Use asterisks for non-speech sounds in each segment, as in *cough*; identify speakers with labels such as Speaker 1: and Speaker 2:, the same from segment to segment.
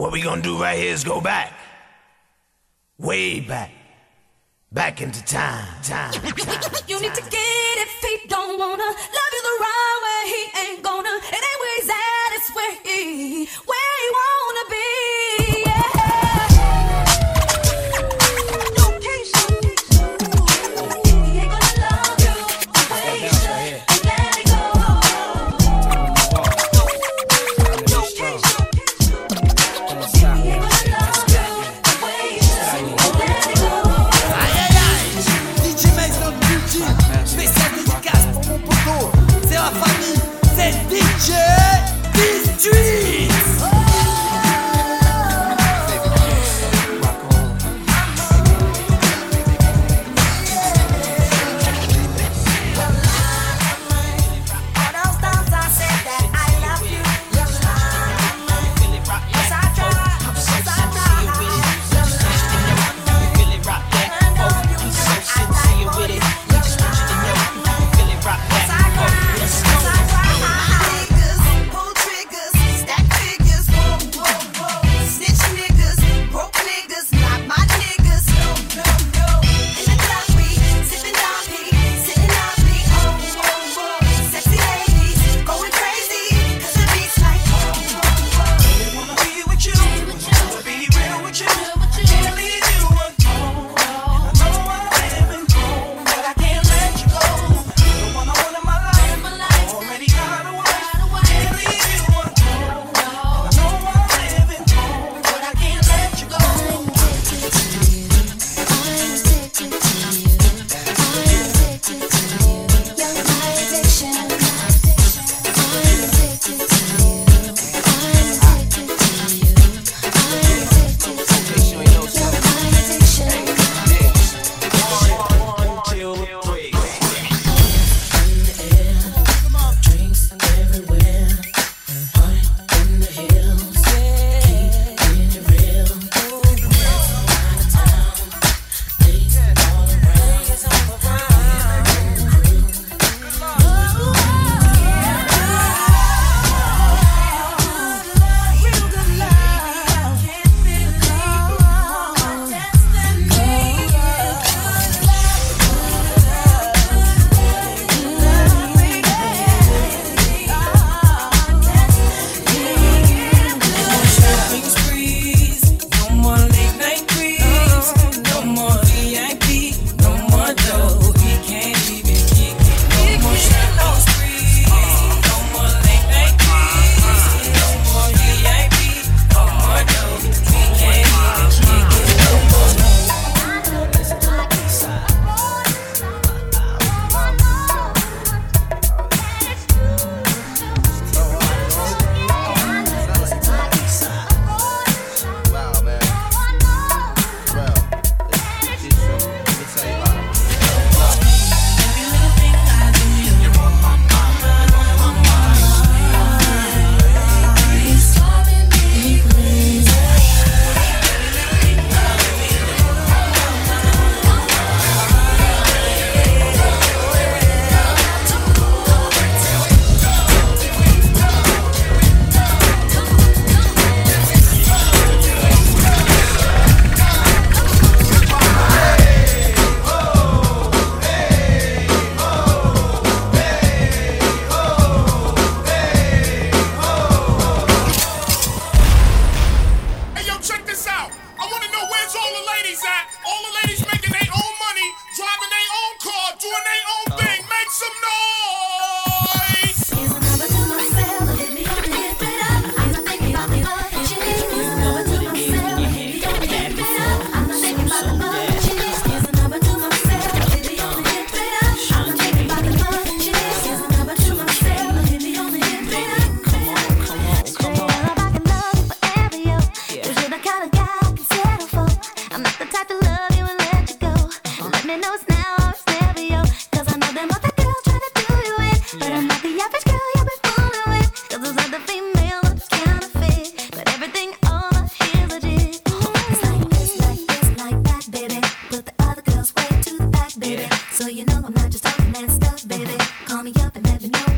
Speaker 1: What we gonna do right here is go back. Way back. Back into time. time, *laughs* time,
Speaker 2: you need to get it, he don't wanna love you the right way. He ain't gonna. It ain't where he's at, it's where he. Where
Speaker 3: baby. Call me
Speaker 4: up and let me know.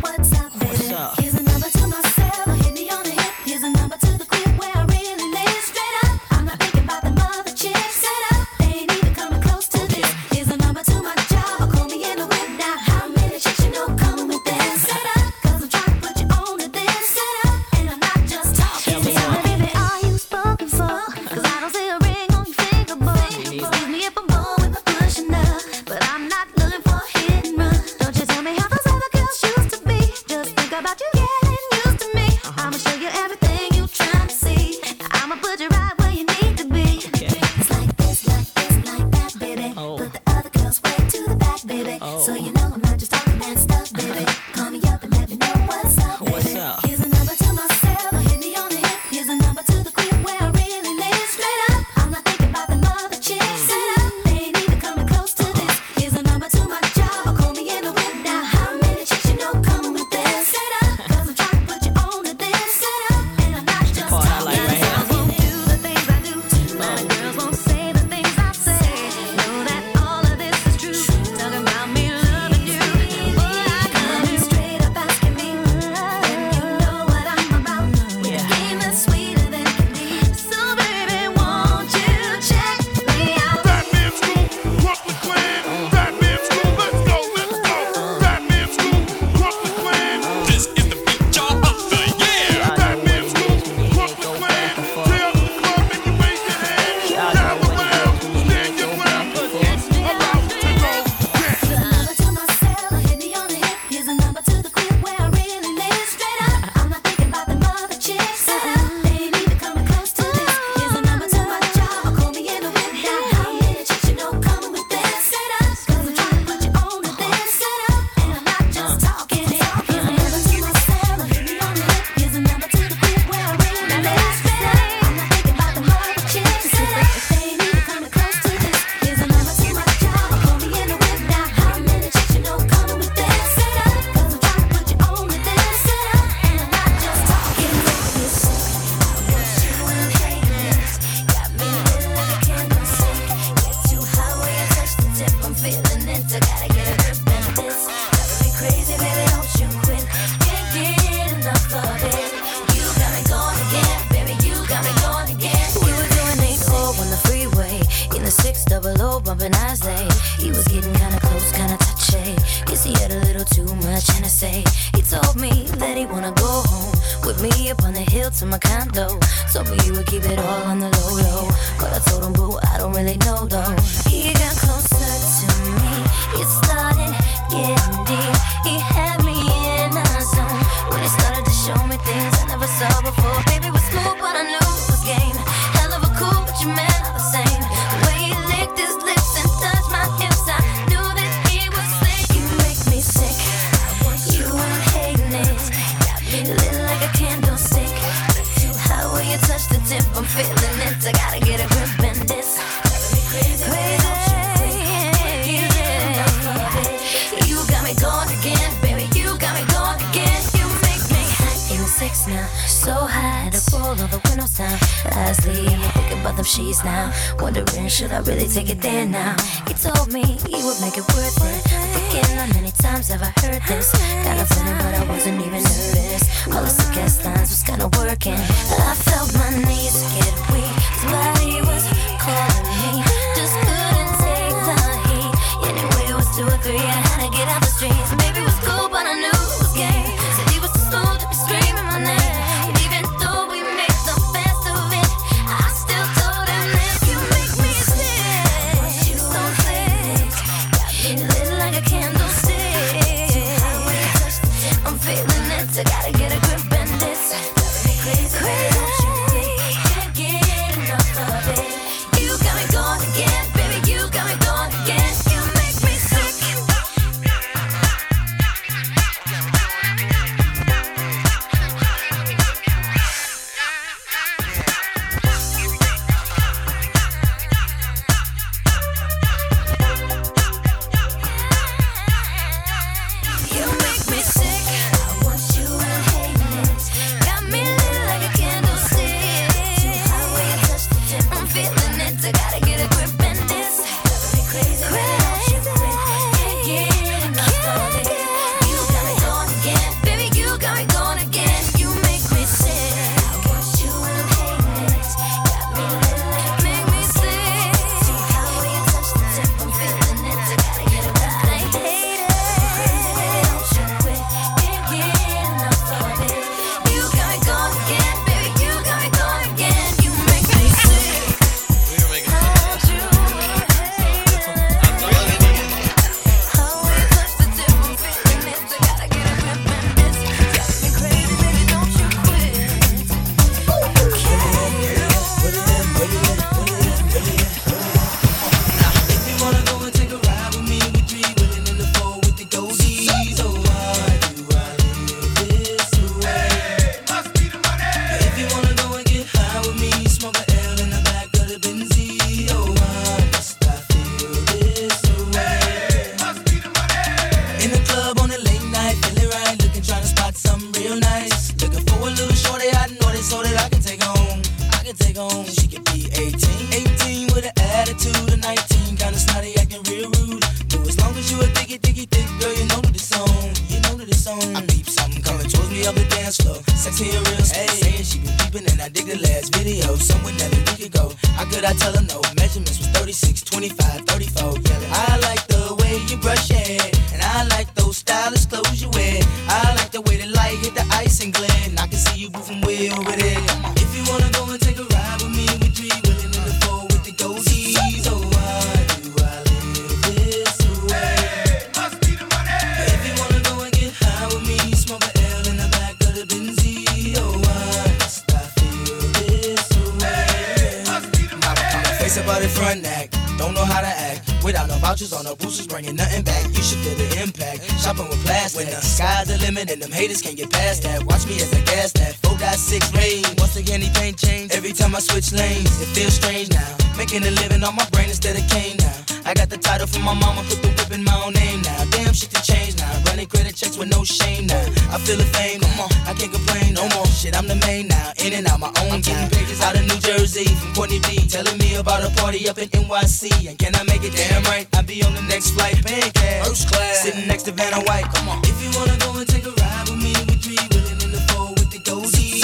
Speaker 4: cleaning out my own getting pages out of New Jersey from Courtney B. Telling me about a party up in NYC. And can I make it? Damn right, I'll be on the next flight. Pancake, first class, sitting next to Vanna White. Come on. If you wanna go and take a ride with me, with three, willing in the four
Speaker 5: with the dozy.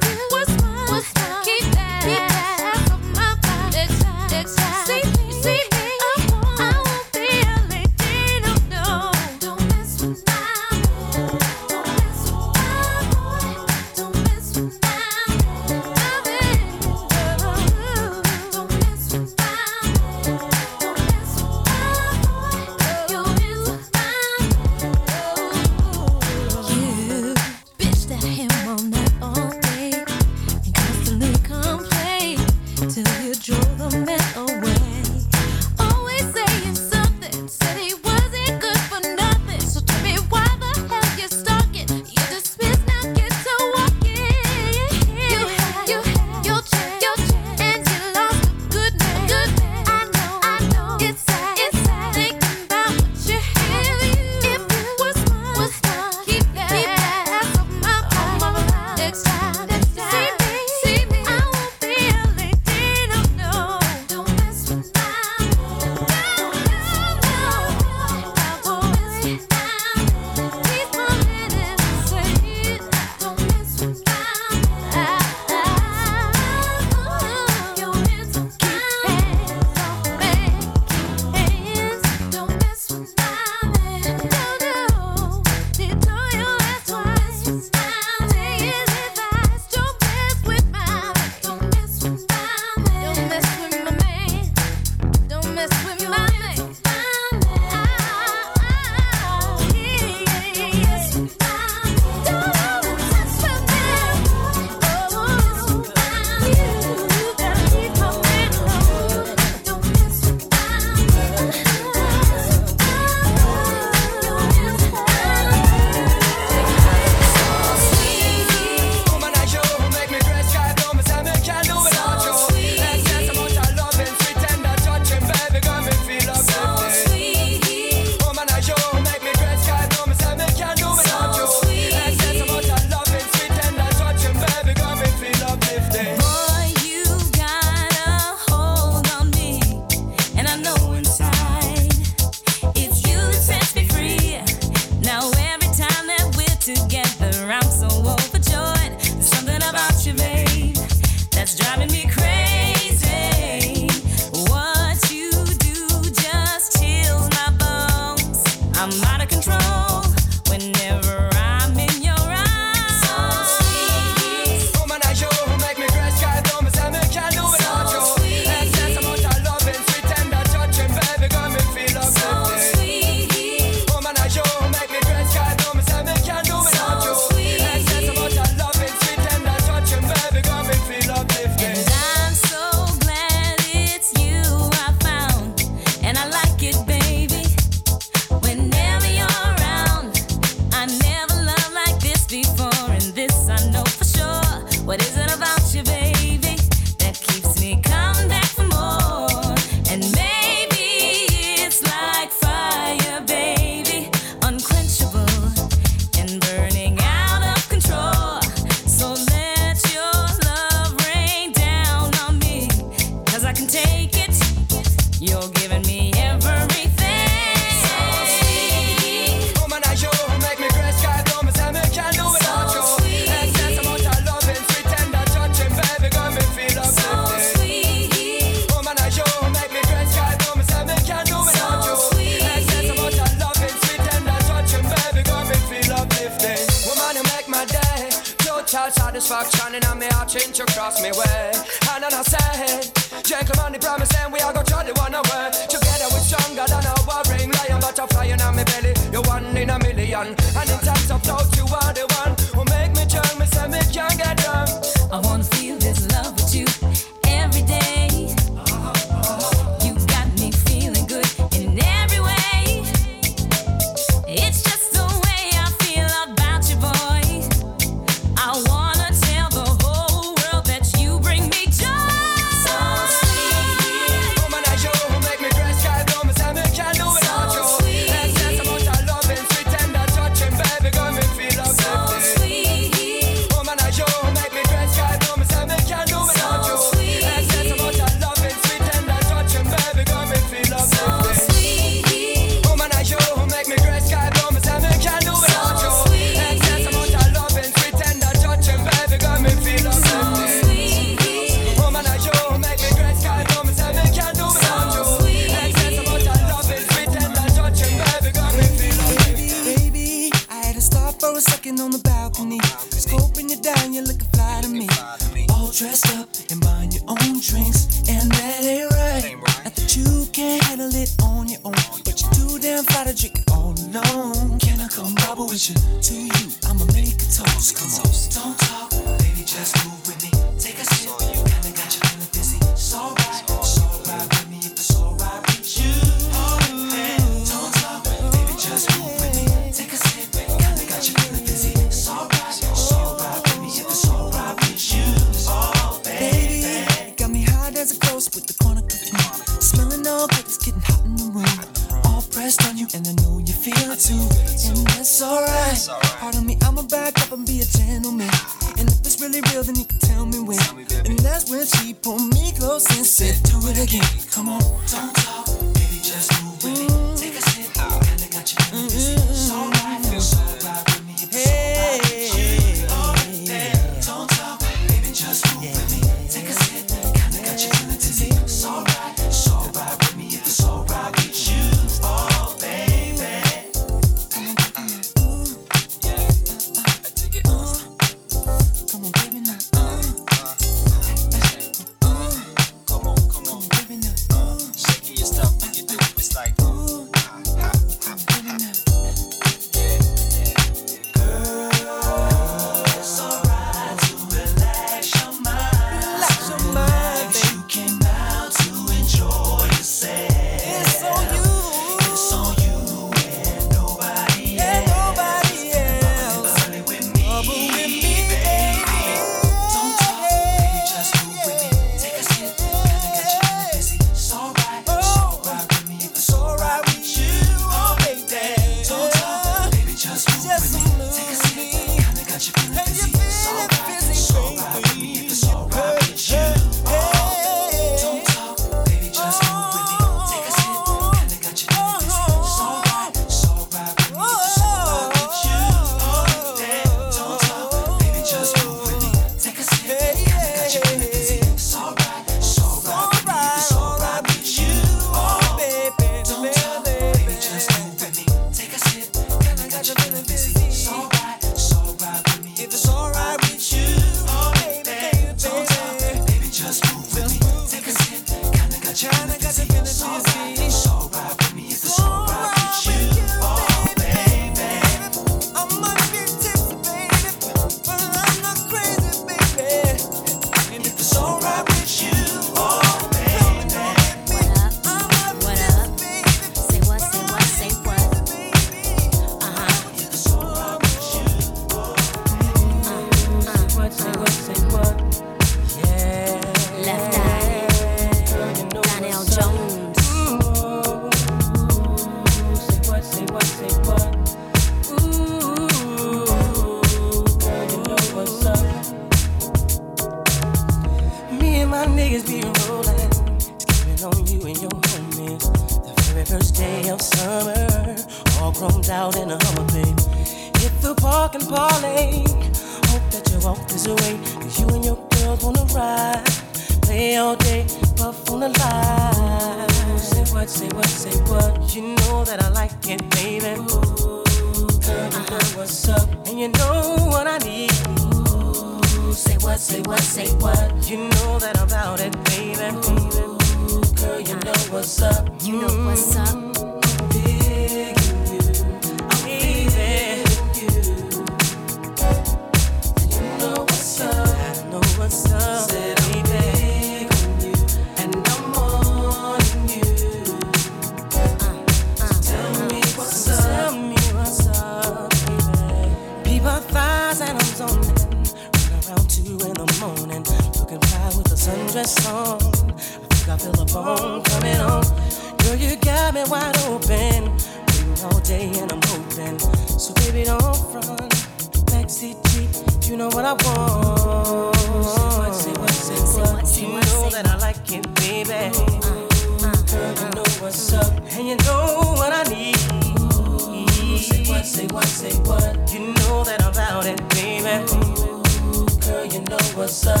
Speaker 5: You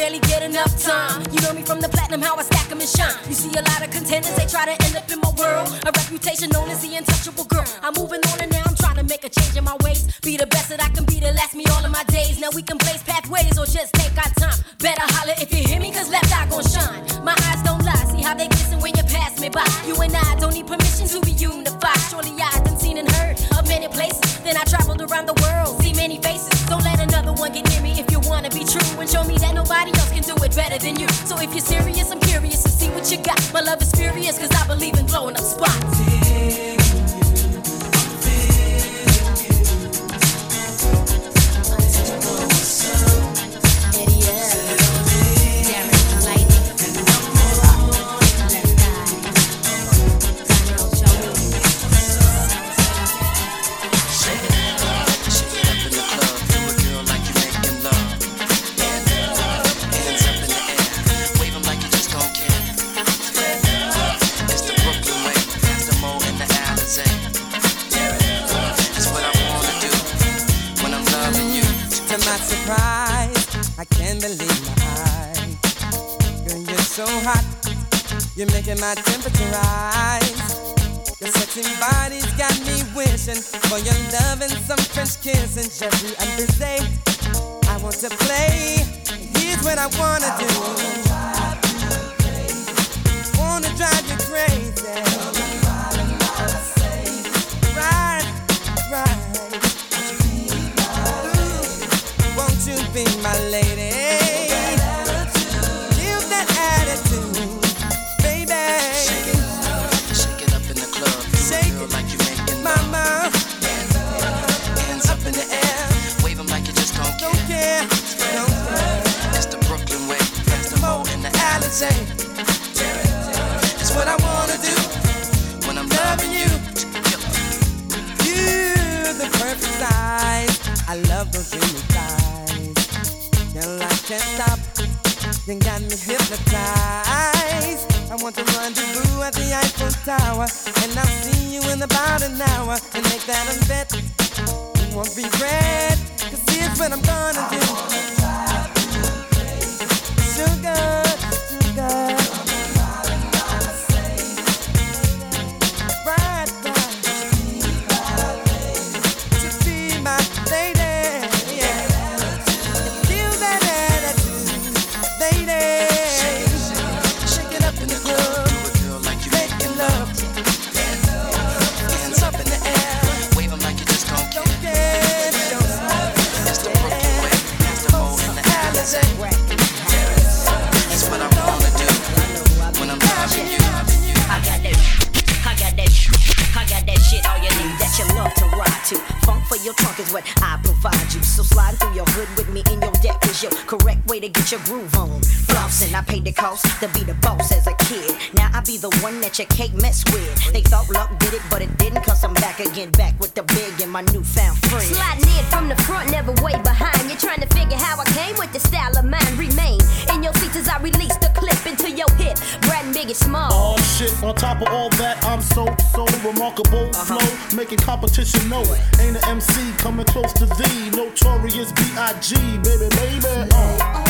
Speaker 6: barely get enough time. You know me from the platinum, how I stack 'em and shine. You see a lot of contenders, they try to end up in my world. A reputation known as the untouchable girl. I'm moving on and now I'm trying to make a change in my ways. Be the best that I can be to last me all of my days. Now we can blaze pathways or just take our time. Better holler if you better than you. So if you're serious, I'm curious to see what you got. My love is furious, cause I believe
Speaker 7: for your love and some French kissing. Jeffrey and Bizet, I want to play. Here's what I wanna do. Wanna drive you crazy. Right, right. Won't you be my lady? Alizé. It's what I wanna do.
Speaker 8: When I'm
Speaker 7: Loving you. You're the perfect size. I love those dreamy thighs. I can't stop. You got me hypnotized. I want to rendezvous at the Eiffel Tower. And I'll see you in about an hour. And make that a bet. You won't regret. Cause here's what I'm gonna do. Sugar, sugar.
Speaker 8: Way
Speaker 9: to get your groove on. Flossing, I paid the cost to be the boss as a kid. Now I be the one that you can't mess with. They thought luck did it, but it didn't cause I'm back again, back with the big and my newfound friend.
Speaker 6: Sliding in from the front, never way behind. You're trying to figure how I came with the style of mine. Remain in your seats as I release the clip into your hip. Brat and Biggie Small.
Speaker 10: Oh shit, on top of all that, I'm so, so remarkable. Flow, making competition know. it. Ain't an MC coming close to thee. Notorious B.I.G. Baby, baby. Uh.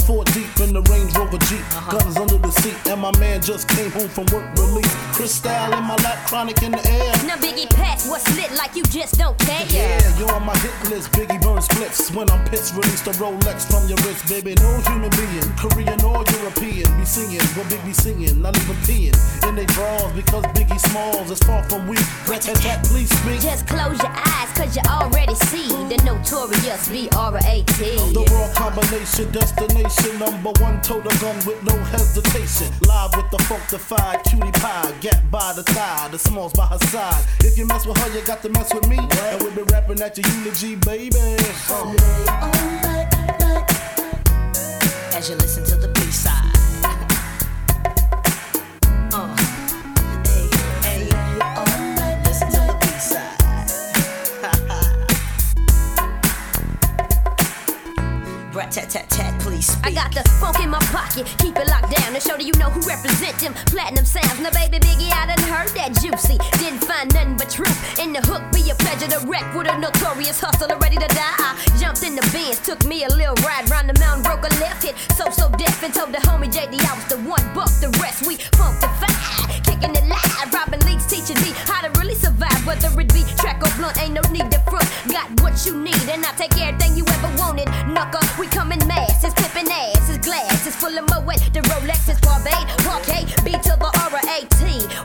Speaker 10: Four deep in the Range Rover Jeep, uh-huh. guns under the seat, and my man just came home from work relief. Crystal in my lap, chronic in the air.
Speaker 6: Now Biggie Patch, what's lit like you just don't care.
Speaker 10: Yeah, you're on my hit list. Biggie burn splits when I'm pissed. Release the Rolex from your wrist, baby. No human being, Korean or European, be singing what Big be singing. Not even peeing in they drawers because Biggie Smalls is far from weak. Rat tat tat, please speak.
Speaker 6: Just close your eyes, cause you already see the notorious B-R-A-T.
Speaker 10: The raw combination, destination, Number one, total gun with no hesitation. Live with the funkdafied cutie pie, get by the thigh, the smalls by her side. If you mess with her, you got to mess with me. And we'll be rapping at your eulogy, baby. Uh.
Speaker 9: As you listen to the B side. Uh. *laughs* tat tat tat speak.
Speaker 11: I got the funk in my pocket, keep it locked down to show that you know who represent them platinum sounds. Now, baby Biggie, I done heard that juicy. Didn't find nothing but truth in the hook. Be a pleasure to wreck with a notorious hustler ready to die. I jumped in the Benz, took me a little ride round the mountain, broke a left hit. So so deaf and told the homie JD I was the one. Buck the rest, we funk the five, kicking it live. Robbing leaks, teaching me how to survive. Whether it be track or blunt, ain't no need to front. Got what you need, and I take everything you ever wanted. Knucker, we come in masses, flipping asses, glasses full of Moet. The Rolex is Barbade, Parquet, B to the R A T.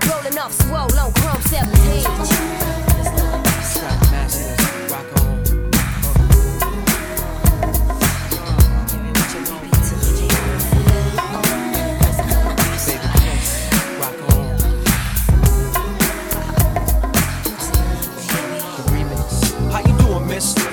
Speaker 11: Rolling off swole on Chrome 17.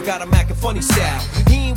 Speaker 8: I got a
Speaker 12: Mac and Cristal funny style.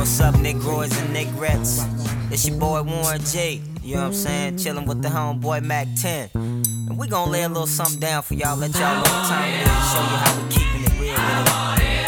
Speaker 13: What's up, Negroids and Negrettes? It's your boy Warren G. You know what I'm saying? Chillin' with the homeboy Mack 10. And we gon' lay a little something down for y'all, let y'all know what time and show you how we keeping it real.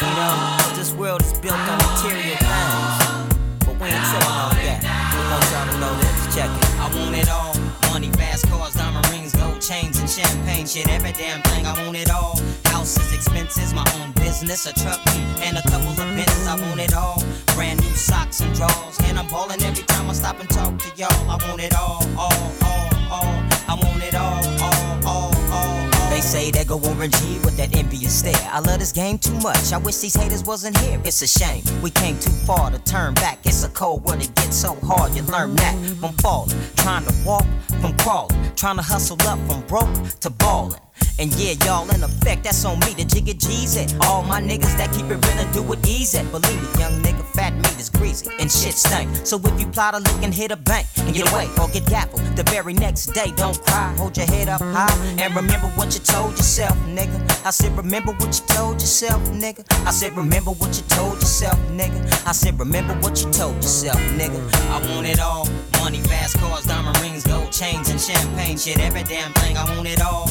Speaker 13: You know, this world is built on material things. But we ain't tripping off that. We want y'all to know this. Check it.
Speaker 14: I want it all. Money, fast cars, diamond rings, gold chains, and champagne shit. Every damn thing, I want it all. Houses, expenses, my own business, a truck, and a couple of Benzes. I want it all. Brand new socks and drawers, and I'm ballin' every time I stop and talk to y'all. I want it all, all, all, all. I want it all, all, all, all. all.
Speaker 13: They say they go Warren G with that envious stare. I love this game too much. I wish these haters wasn't here. It's a shame. We came too far to turn back. It's a cold world. It gets so hard. You learn that from falling. Trying to walk from crawling. Trying to hustle up from broke to ballin'. And yeah, y'all in effect, that's on me, the jigga G's it. All my niggas that keep it real and do it easy. Believe me, young nigga, fat meat is greasy and shit stank. So if you plot a lick and hit a bank and get away or get gaffled the very next day, don't cry. Hold your head up high and remember what you told yourself, nigga. I said, remember what you told yourself, nigga. I said, remember what you told yourself, nigga. I said, remember what you told yourself, nigga.
Speaker 14: I want it all. Money, fast cars, diamond rings, gold chains, and champagne shit. Every damn thing, I want it all.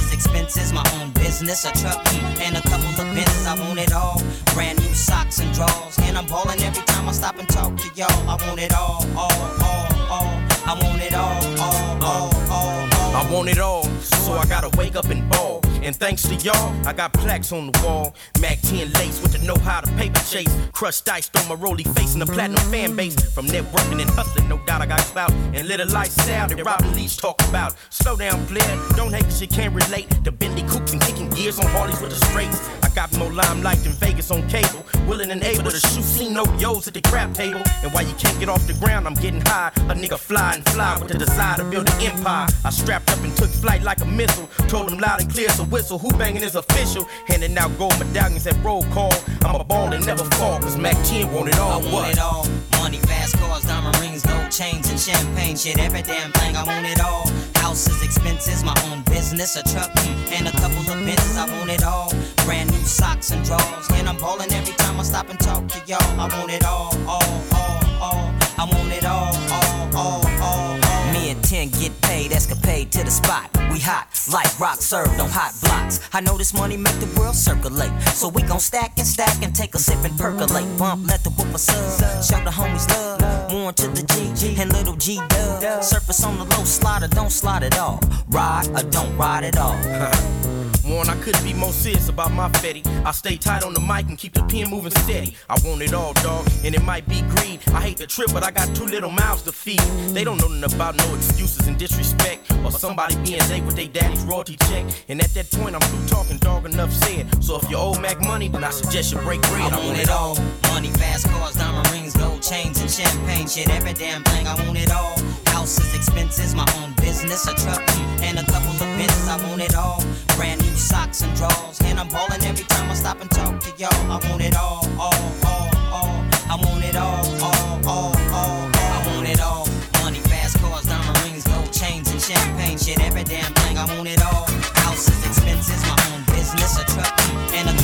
Speaker 14: Houses, expenses, my own business, a truck, and a couple of Benzes. I want it all. Brand new socks and drawers, and I'm ballin' every time I stop and talk to y'all. I want it all, all, all, all. I want it all, all, all, all, all.
Speaker 15: I want it all, so I gotta wake up and ball. And thanks to y'all, I got plaques on the wall. Mack 10 lace with the know how to paper chase. Crushed ice on my roly face and the platinum fan base. From networking and hustling, no doubt I got clout. And little lifestyle that Robin Leach talk about. Slow down, player, don't hate cause you can't relate. To bendy coops and kicking gears on Harleys with the straights. I got more limelight than Vegas on cable. Willing and able to shoot see no yos at the crap table. And while you can't get off the ground, I'm getting high. A nigga fly and fly with the desire to build an empire. I strapped up and took flight like a missile. Told them loud and clear, so whistle. Who banging is official? Handing out gold medallions at roll call. I'm a ball and never fall, cause Mack 10 want it all.
Speaker 14: I want
Speaker 15: what?
Speaker 14: it all. Money, fast cars, diamond rings, gold chains, and champagne shit. Every damn thing, I want it all. Houses, expenses, my own business, a truck, and a couple of Benzes. I want it all. Brand new socks and drawers, and I'm ballin' every time I stop and talk to y'all. I want it all, all, all, all. I want it all, all, all, all.
Speaker 13: Me and 10 get paid, escapade to the spot. We hot, like rock served on hot blocks. I know this money make the world circulate. So we gon' stack and stack and take a sip and percolate. Bump, let the whoop sub. Show the homies love. More to the G and little G dub. Surface on the low slider, don't slide at all. Ride or don't ride at all. *laughs*
Speaker 15: Warn, I couldn't be more serious about my fetty. I stay tight on the mic and keep the pen moving steady. I want it all, dog, and it might be greed. I hate the trip, but I got two little mouths to feed. They don't know nothing about no excuses and disrespect, or somebody being late with their daddy's royalty check. And at that point, I'm through talking, dog, enough said. So if you owe Mack money, then I suggest you break bread.
Speaker 14: I want it all. Money, fast cars, diamond rings, gold chains, and champagne shit. Every damn thing, I want it all. Houses, expenses, my own business, a truck, and a couple of Benzes. I want it all. Brand new socks and drawers, and I'm ballin' every time I stop and talk to y'all. I want it all, all, all, all. I want it all, all, all, all, all. I want it all. Money, fast cars, diamond rings, gold chains, and champagne shit. Every damn thing, I want it all. Houses, expenses, my own business, a truck, and a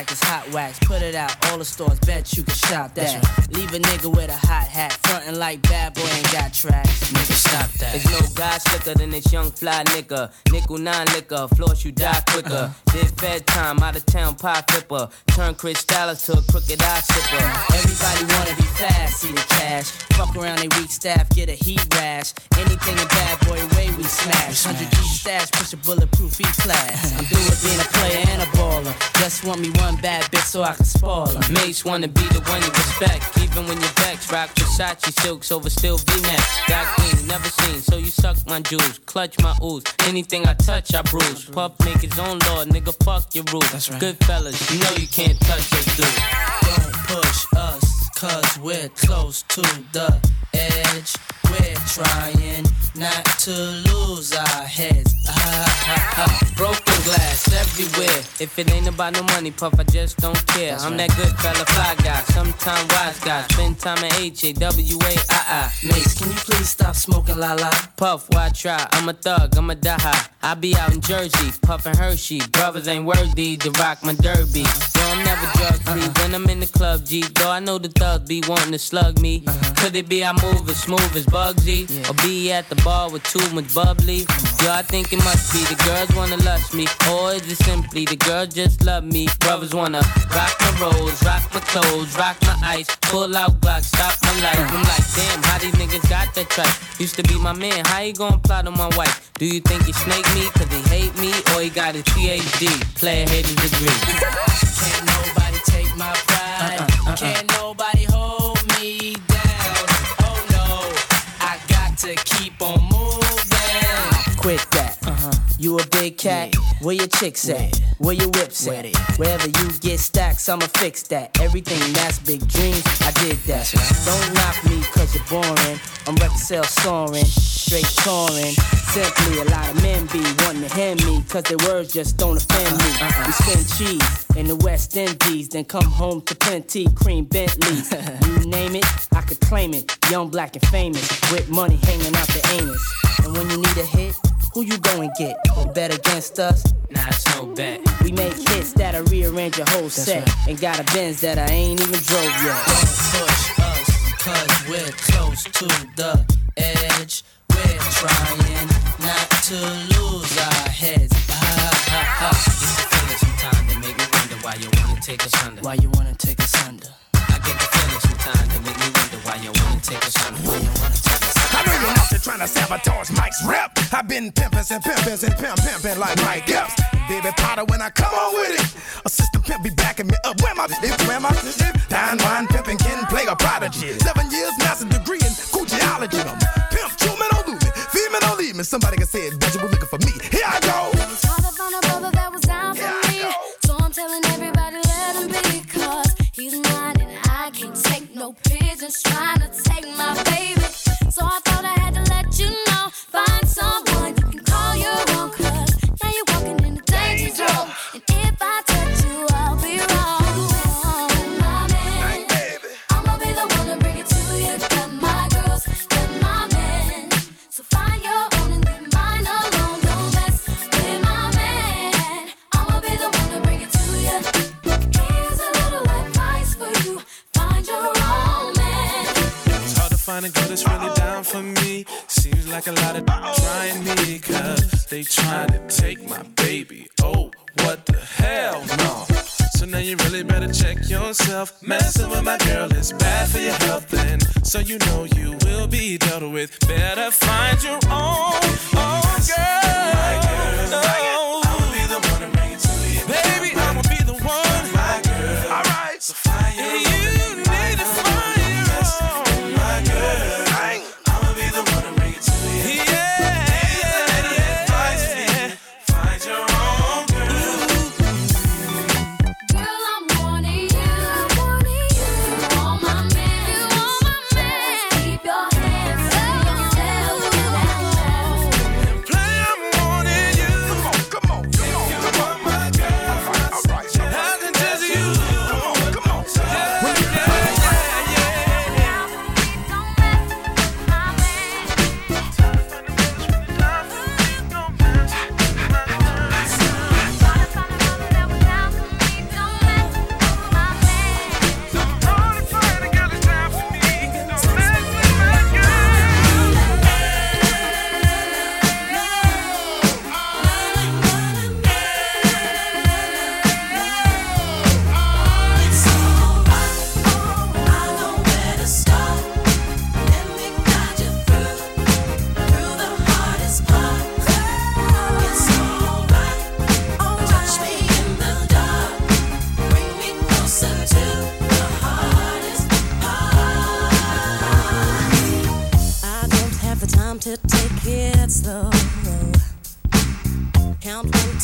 Speaker 16: like it's hot wax. Put it out, all the stores, bet you can shop that. Leave a nigga with a hot hat, frontin' like bad boy ain't got tracks. Nigga, stop that.
Speaker 17: There's no guy slicker than this young fly nigga. Nickel nine liquor, floss you die quicker. Did fed time, out of town pie flipper. Turn Chris Styles to a crooked eye sipper.
Speaker 16: Everybody wanna be fast, see the cash. Fuck around, they weak staff, get a heat rash. Anything a bad boy way we smash. 100 G stash, push a bulletproof E class. I'm through with being a player and a baller. Just want me one bad bitch so I can spoil her.
Speaker 17: Mase wanna be the one you respect. Even when your vex, rock Versace silks over still V-Max. Got green, never seen, so you suck my jewels. Clutch my ooze. Anything I touch, I bruise. Puff make his own law, nigga, fuck your rules. Good fellas, you know you can't touch us, dude.
Speaker 16: Don't push us, cause we're close to the edge. We're trying not to lose our heads. Ah, ah, ah.
Speaker 17: Broken glass everywhere. If it ain't about no money, puff, I just don't care. I'm that good fella, fly guy, sometime wise guy. Spend time at H A W A I I.
Speaker 16: Mase, can you please stop smoking la la?
Speaker 17: Puff, why try? I'm a thug, I'm a die I be out in Jersey, puffin' Hershey. Brothers ain't worthy to rock my derby. Yo, I'm never drug free uh-huh. when I'm in the club, G. Though I know the thugs be wanting to slug me. Uh-huh. Could it be I move as smooth as Bugsy? Or be at the bar with too much bubbly? Yo, I think it must be the girls wanna lust me, or is it simply the girls just love me? Brothers wanna rock my rolls, rock my clothes, rock my ice, pull out Glock, stop my life. I'm like, damn, how these niggas got that tripe? Used to be my man, how you gon' plot on my wife? Do you think he snake me cause he hate me, or he got a PhD, player hating degree?
Speaker 16: Can't nobody take my pride. Uh-uh, uh-uh. Can't nobody hold me down. Oh no, I got to keep on You a big cat? Where your chicks at? Where your whips at? Wherever you get stacks, I'ma fix that. Everything that's big dreams, I did that. Don't knock me cause you're boring. I'm record sales soaring, straight touring. Simply a lot of men be wanting to hand me cause their words just don't offend me. We spend cheese in the West Indies, then come home to plenty cream Bentleys. *laughs* you name it, I could claim it. Young, black, and famous, with money hanging out the anus. And when you need a hit, who you go and get? Bet against us?
Speaker 17: Nah, it's no bet.
Speaker 16: We make hits that'll rearrange your whole set. And got a Benz that I ain't even drove yet. Don't push us, cause we're close to the edge. We're trying not to lose our heads. Ah, ah, ah.
Speaker 17: Used to feel it sometimes that make me wonder why you wanna take us under.
Speaker 16: Why you wanna take us under?
Speaker 17: I get the feeling sometimes that make me wonder why you wanna take us under. Why you wanna take us
Speaker 18: I know you're out there trying to sabotage Mike's rep. I've been pimping and pimping and pimp pimping like Mike Epps. Baby Potter when I come on with it. Assistant pimp be backing me up. Where my if where my Don Juan pimping can play a prodigy. Seven years master degree in coochology. I'm pimp, true man, don't lose me. Female, don't leave me. Somebody can say it, bet you were looking for me. Here I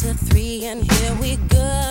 Speaker 2: to
Speaker 19: three, and here we go.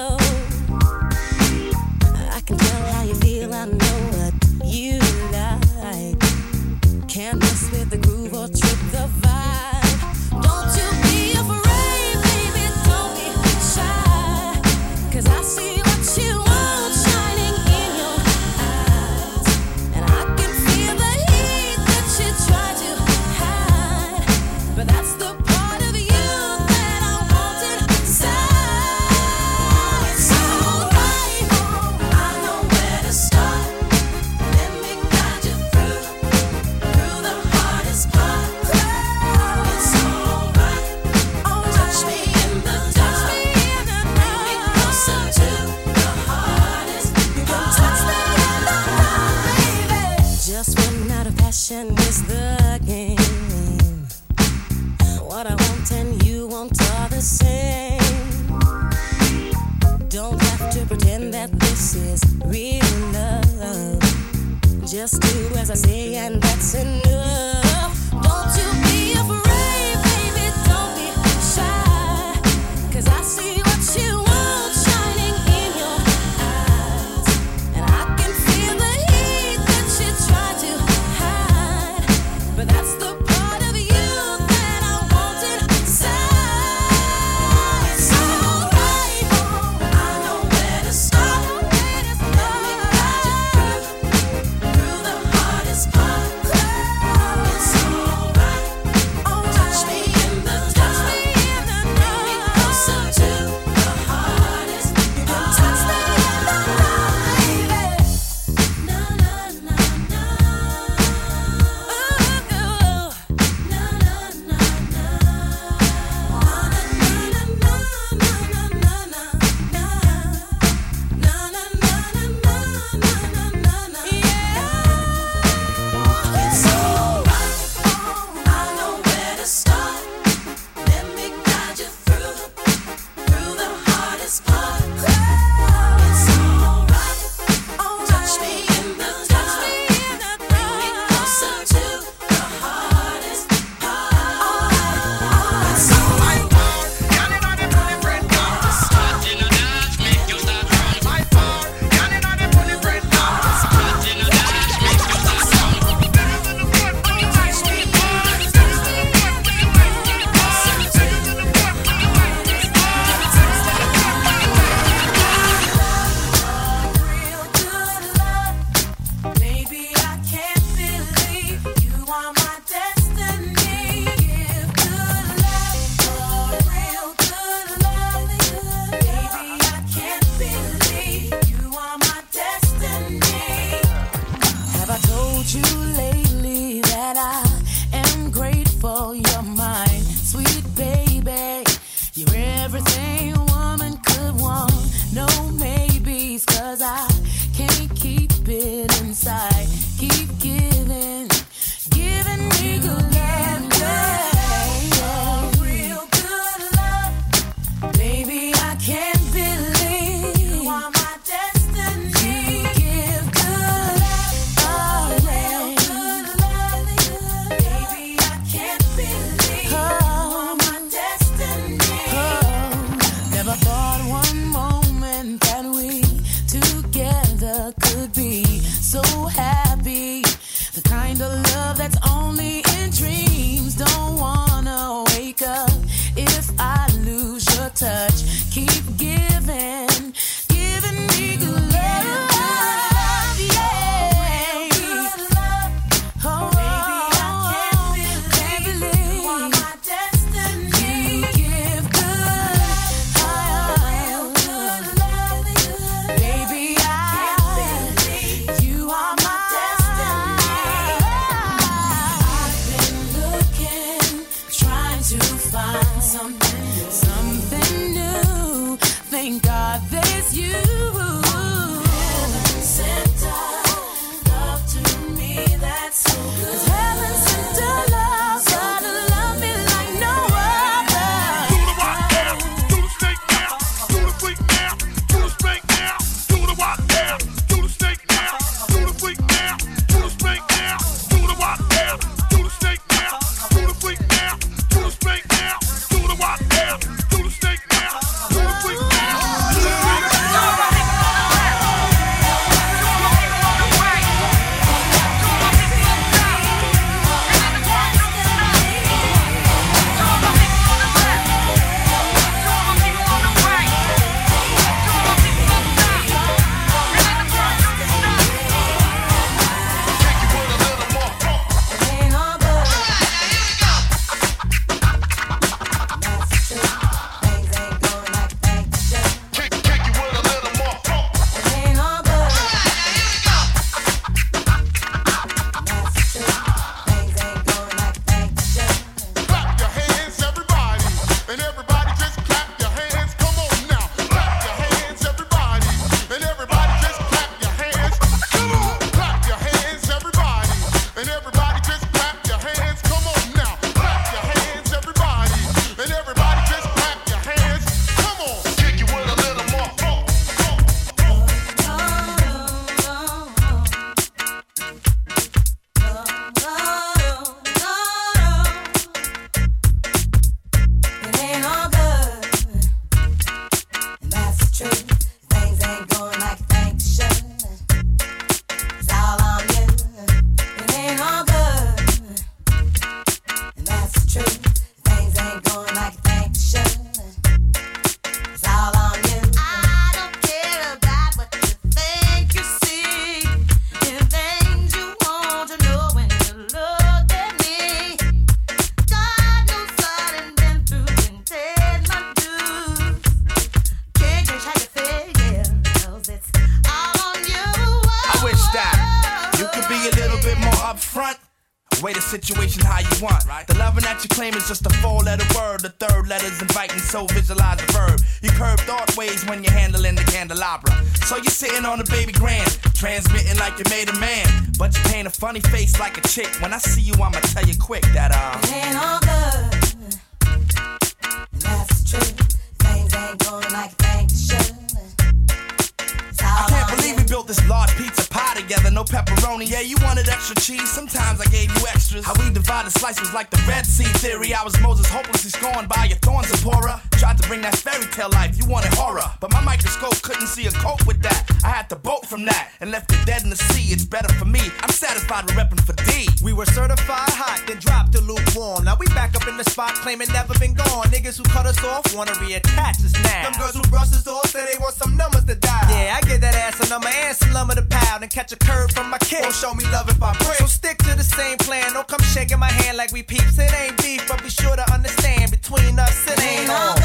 Speaker 15: Pepperoni. Yeah, you wanted extra cheese, sometimes I gave you extras. How we divided slices like the Red Sea theory. I was Moses hopelessly scorned by your thorns, Zipporah. Tried to bring that fairy tale life, you wanted horror. But my microscope couldn't see a cope with that. I had to bolt from that and left it dead in the sea. It's better for me. I'm satisfied with repping for D.
Speaker 20: We were certified hot, then dropped to lukewarm. Now we back up in the spot, claiming never been gone. Niggas who cut us off wanna reattach us now. Them girls who brush us off say they want some numbers to dial. Yeah, I get that ass a number and some lumber to pound and catch a curve from my kid. Won't show me love if I break. So stick to the same plan. Don't come shaking my hand like we peeps. It ain't beef, but be sure to understand between us it ain't all.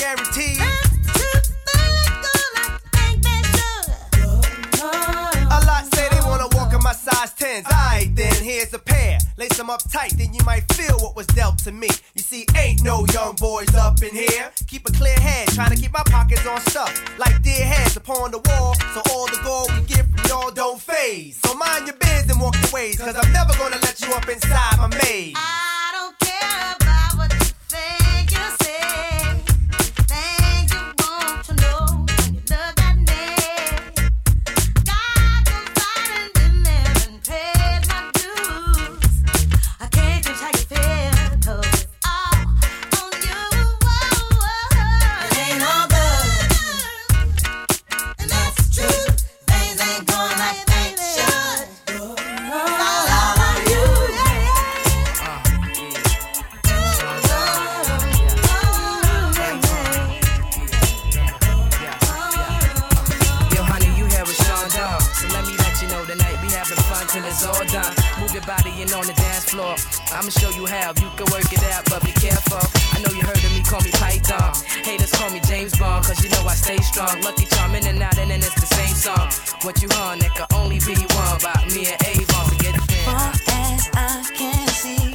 Speaker 20: guaranteed. A lot say they wanna walk in my size 10s. Alright, then here's a pair. Lace them up tight, then you might feel what was dealt to me. You see, ain't no young boys up in here. Keep a clear head, trying to keep my pockets on stuff. Like dear heads upon the wall, so all the gold we get from y'all don't phase. So mind your biz and walk your ways, cause I'm never gonna let you up inside my maze.
Speaker 21: I'ma show you how you can work it out, but be careful. I know you heard of me, call me Python. Haters call me James Bond, cause you know I stay strong. Lucky charm in and out, and then it's the same song. What you on, it can only be one about me and Avon. So get it
Speaker 4: Far as I can see,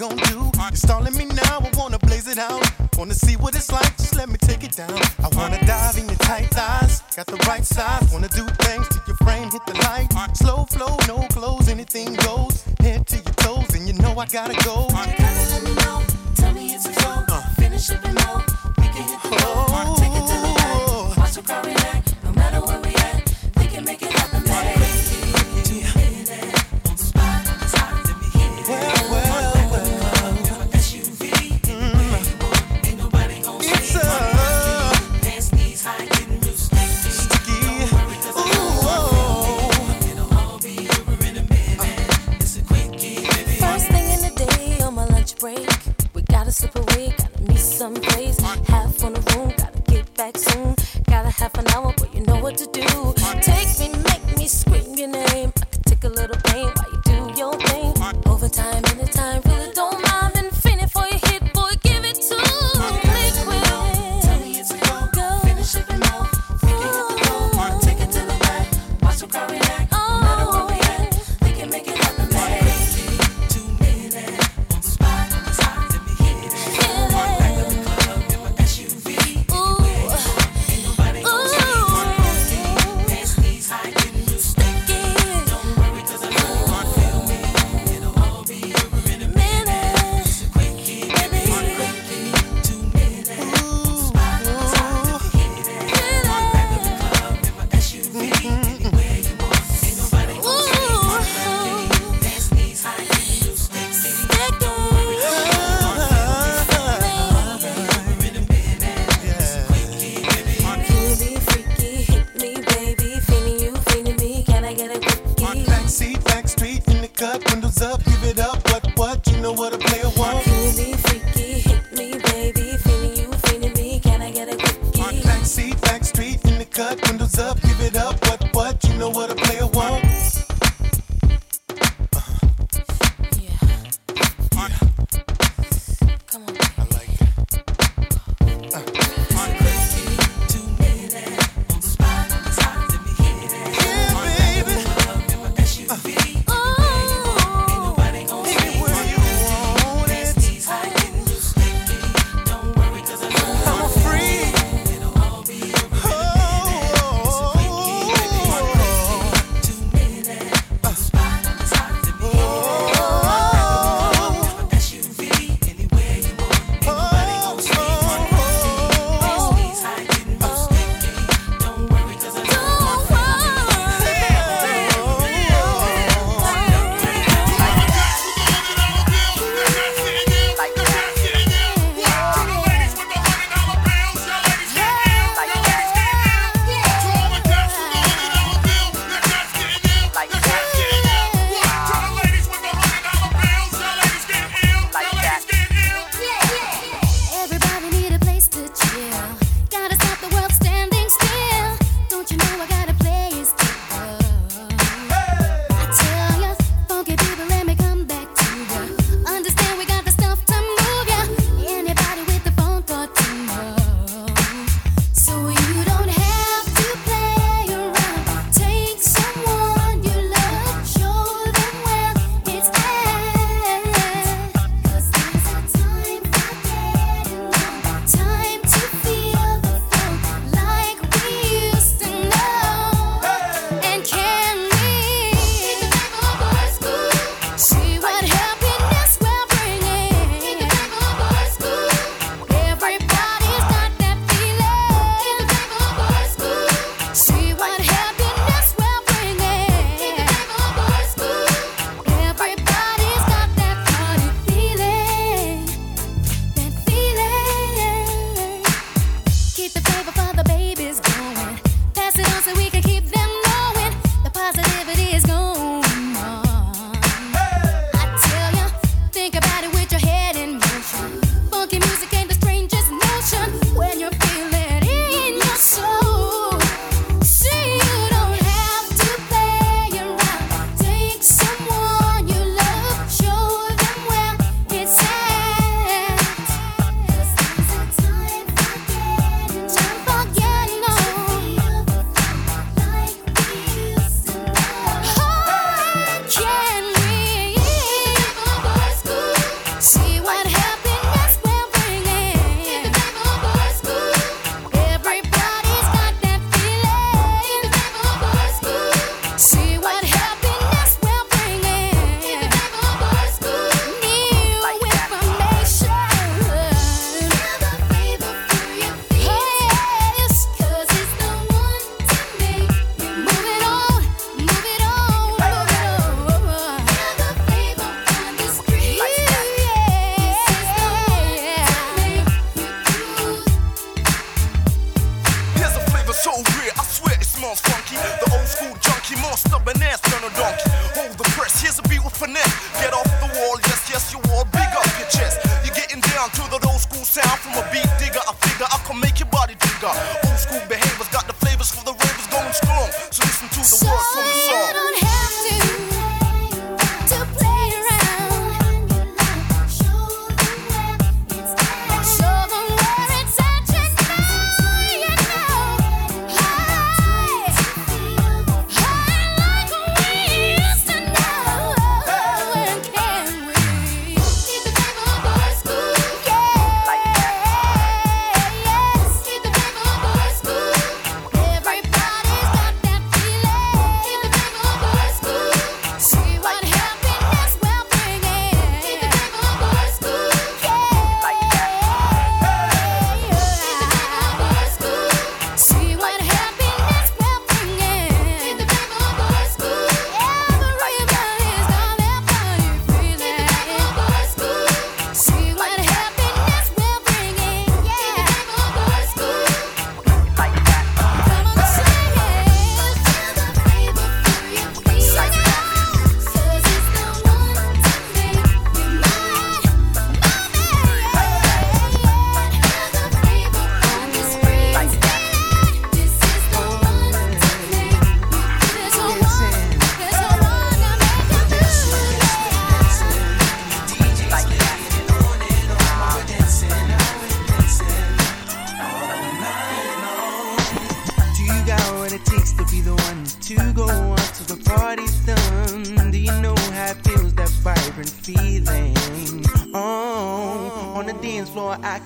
Speaker 22: gon' do? You're stalling me now, I wanna blaze it out. Wanna see what it's like, just let me take it down. I wanna dive in your tight thighs, got the right size. Wanna do things to your frame, hit the light. Slow flow, no clothes, anything goes. Head to your toes, and you know I gotta go.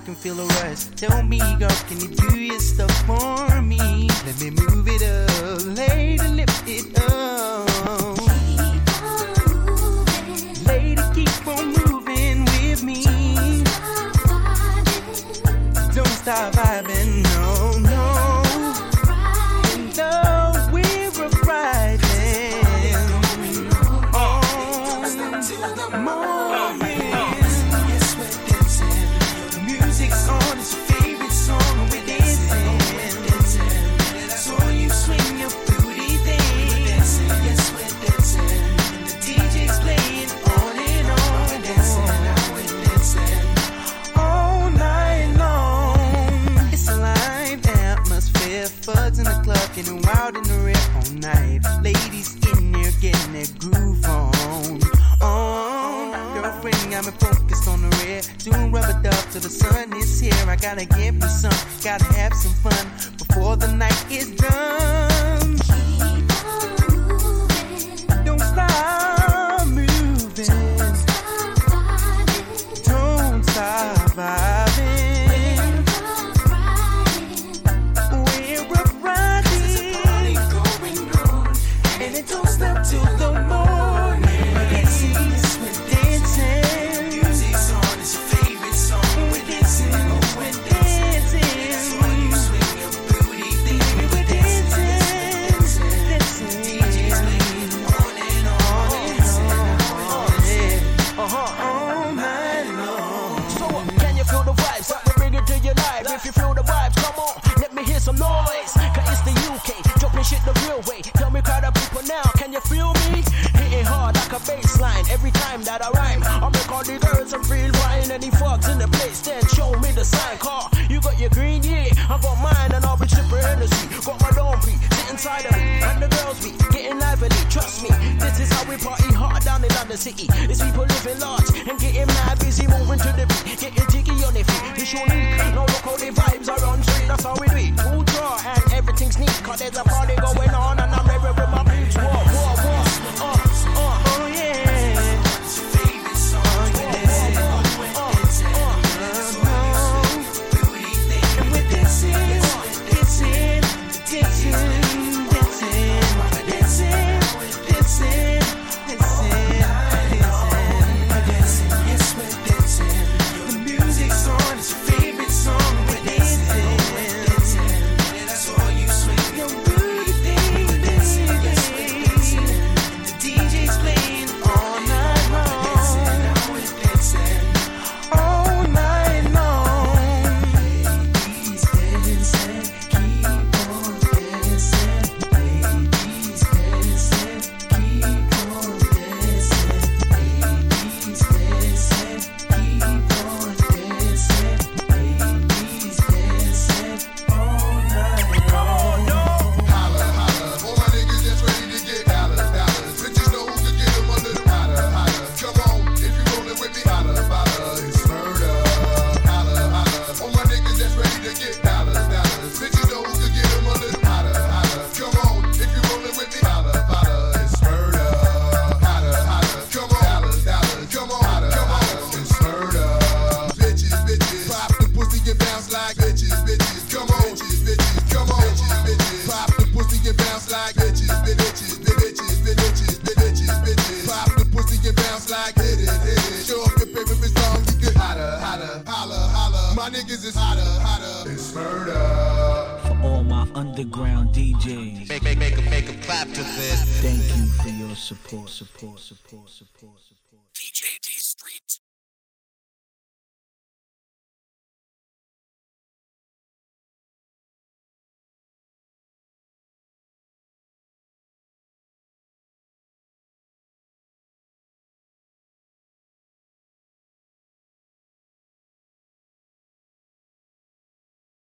Speaker 1: can feel the
Speaker 2: rest. Tell me,
Speaker 23: girl, can you do your stuff for me? Let me move.
Speaker 12: Sitting tired of me, and the girls be getting lively. Trust me, this is how we party hard down in London City. It's people living large and getting mad busy, moving to the beat, getting jiggy on their feet. It's your new, now look how the vibes are on street. That's how we do it. Ultra and everything's neat, cause there's a party going on, and I'm
Speaker 24: everywhere.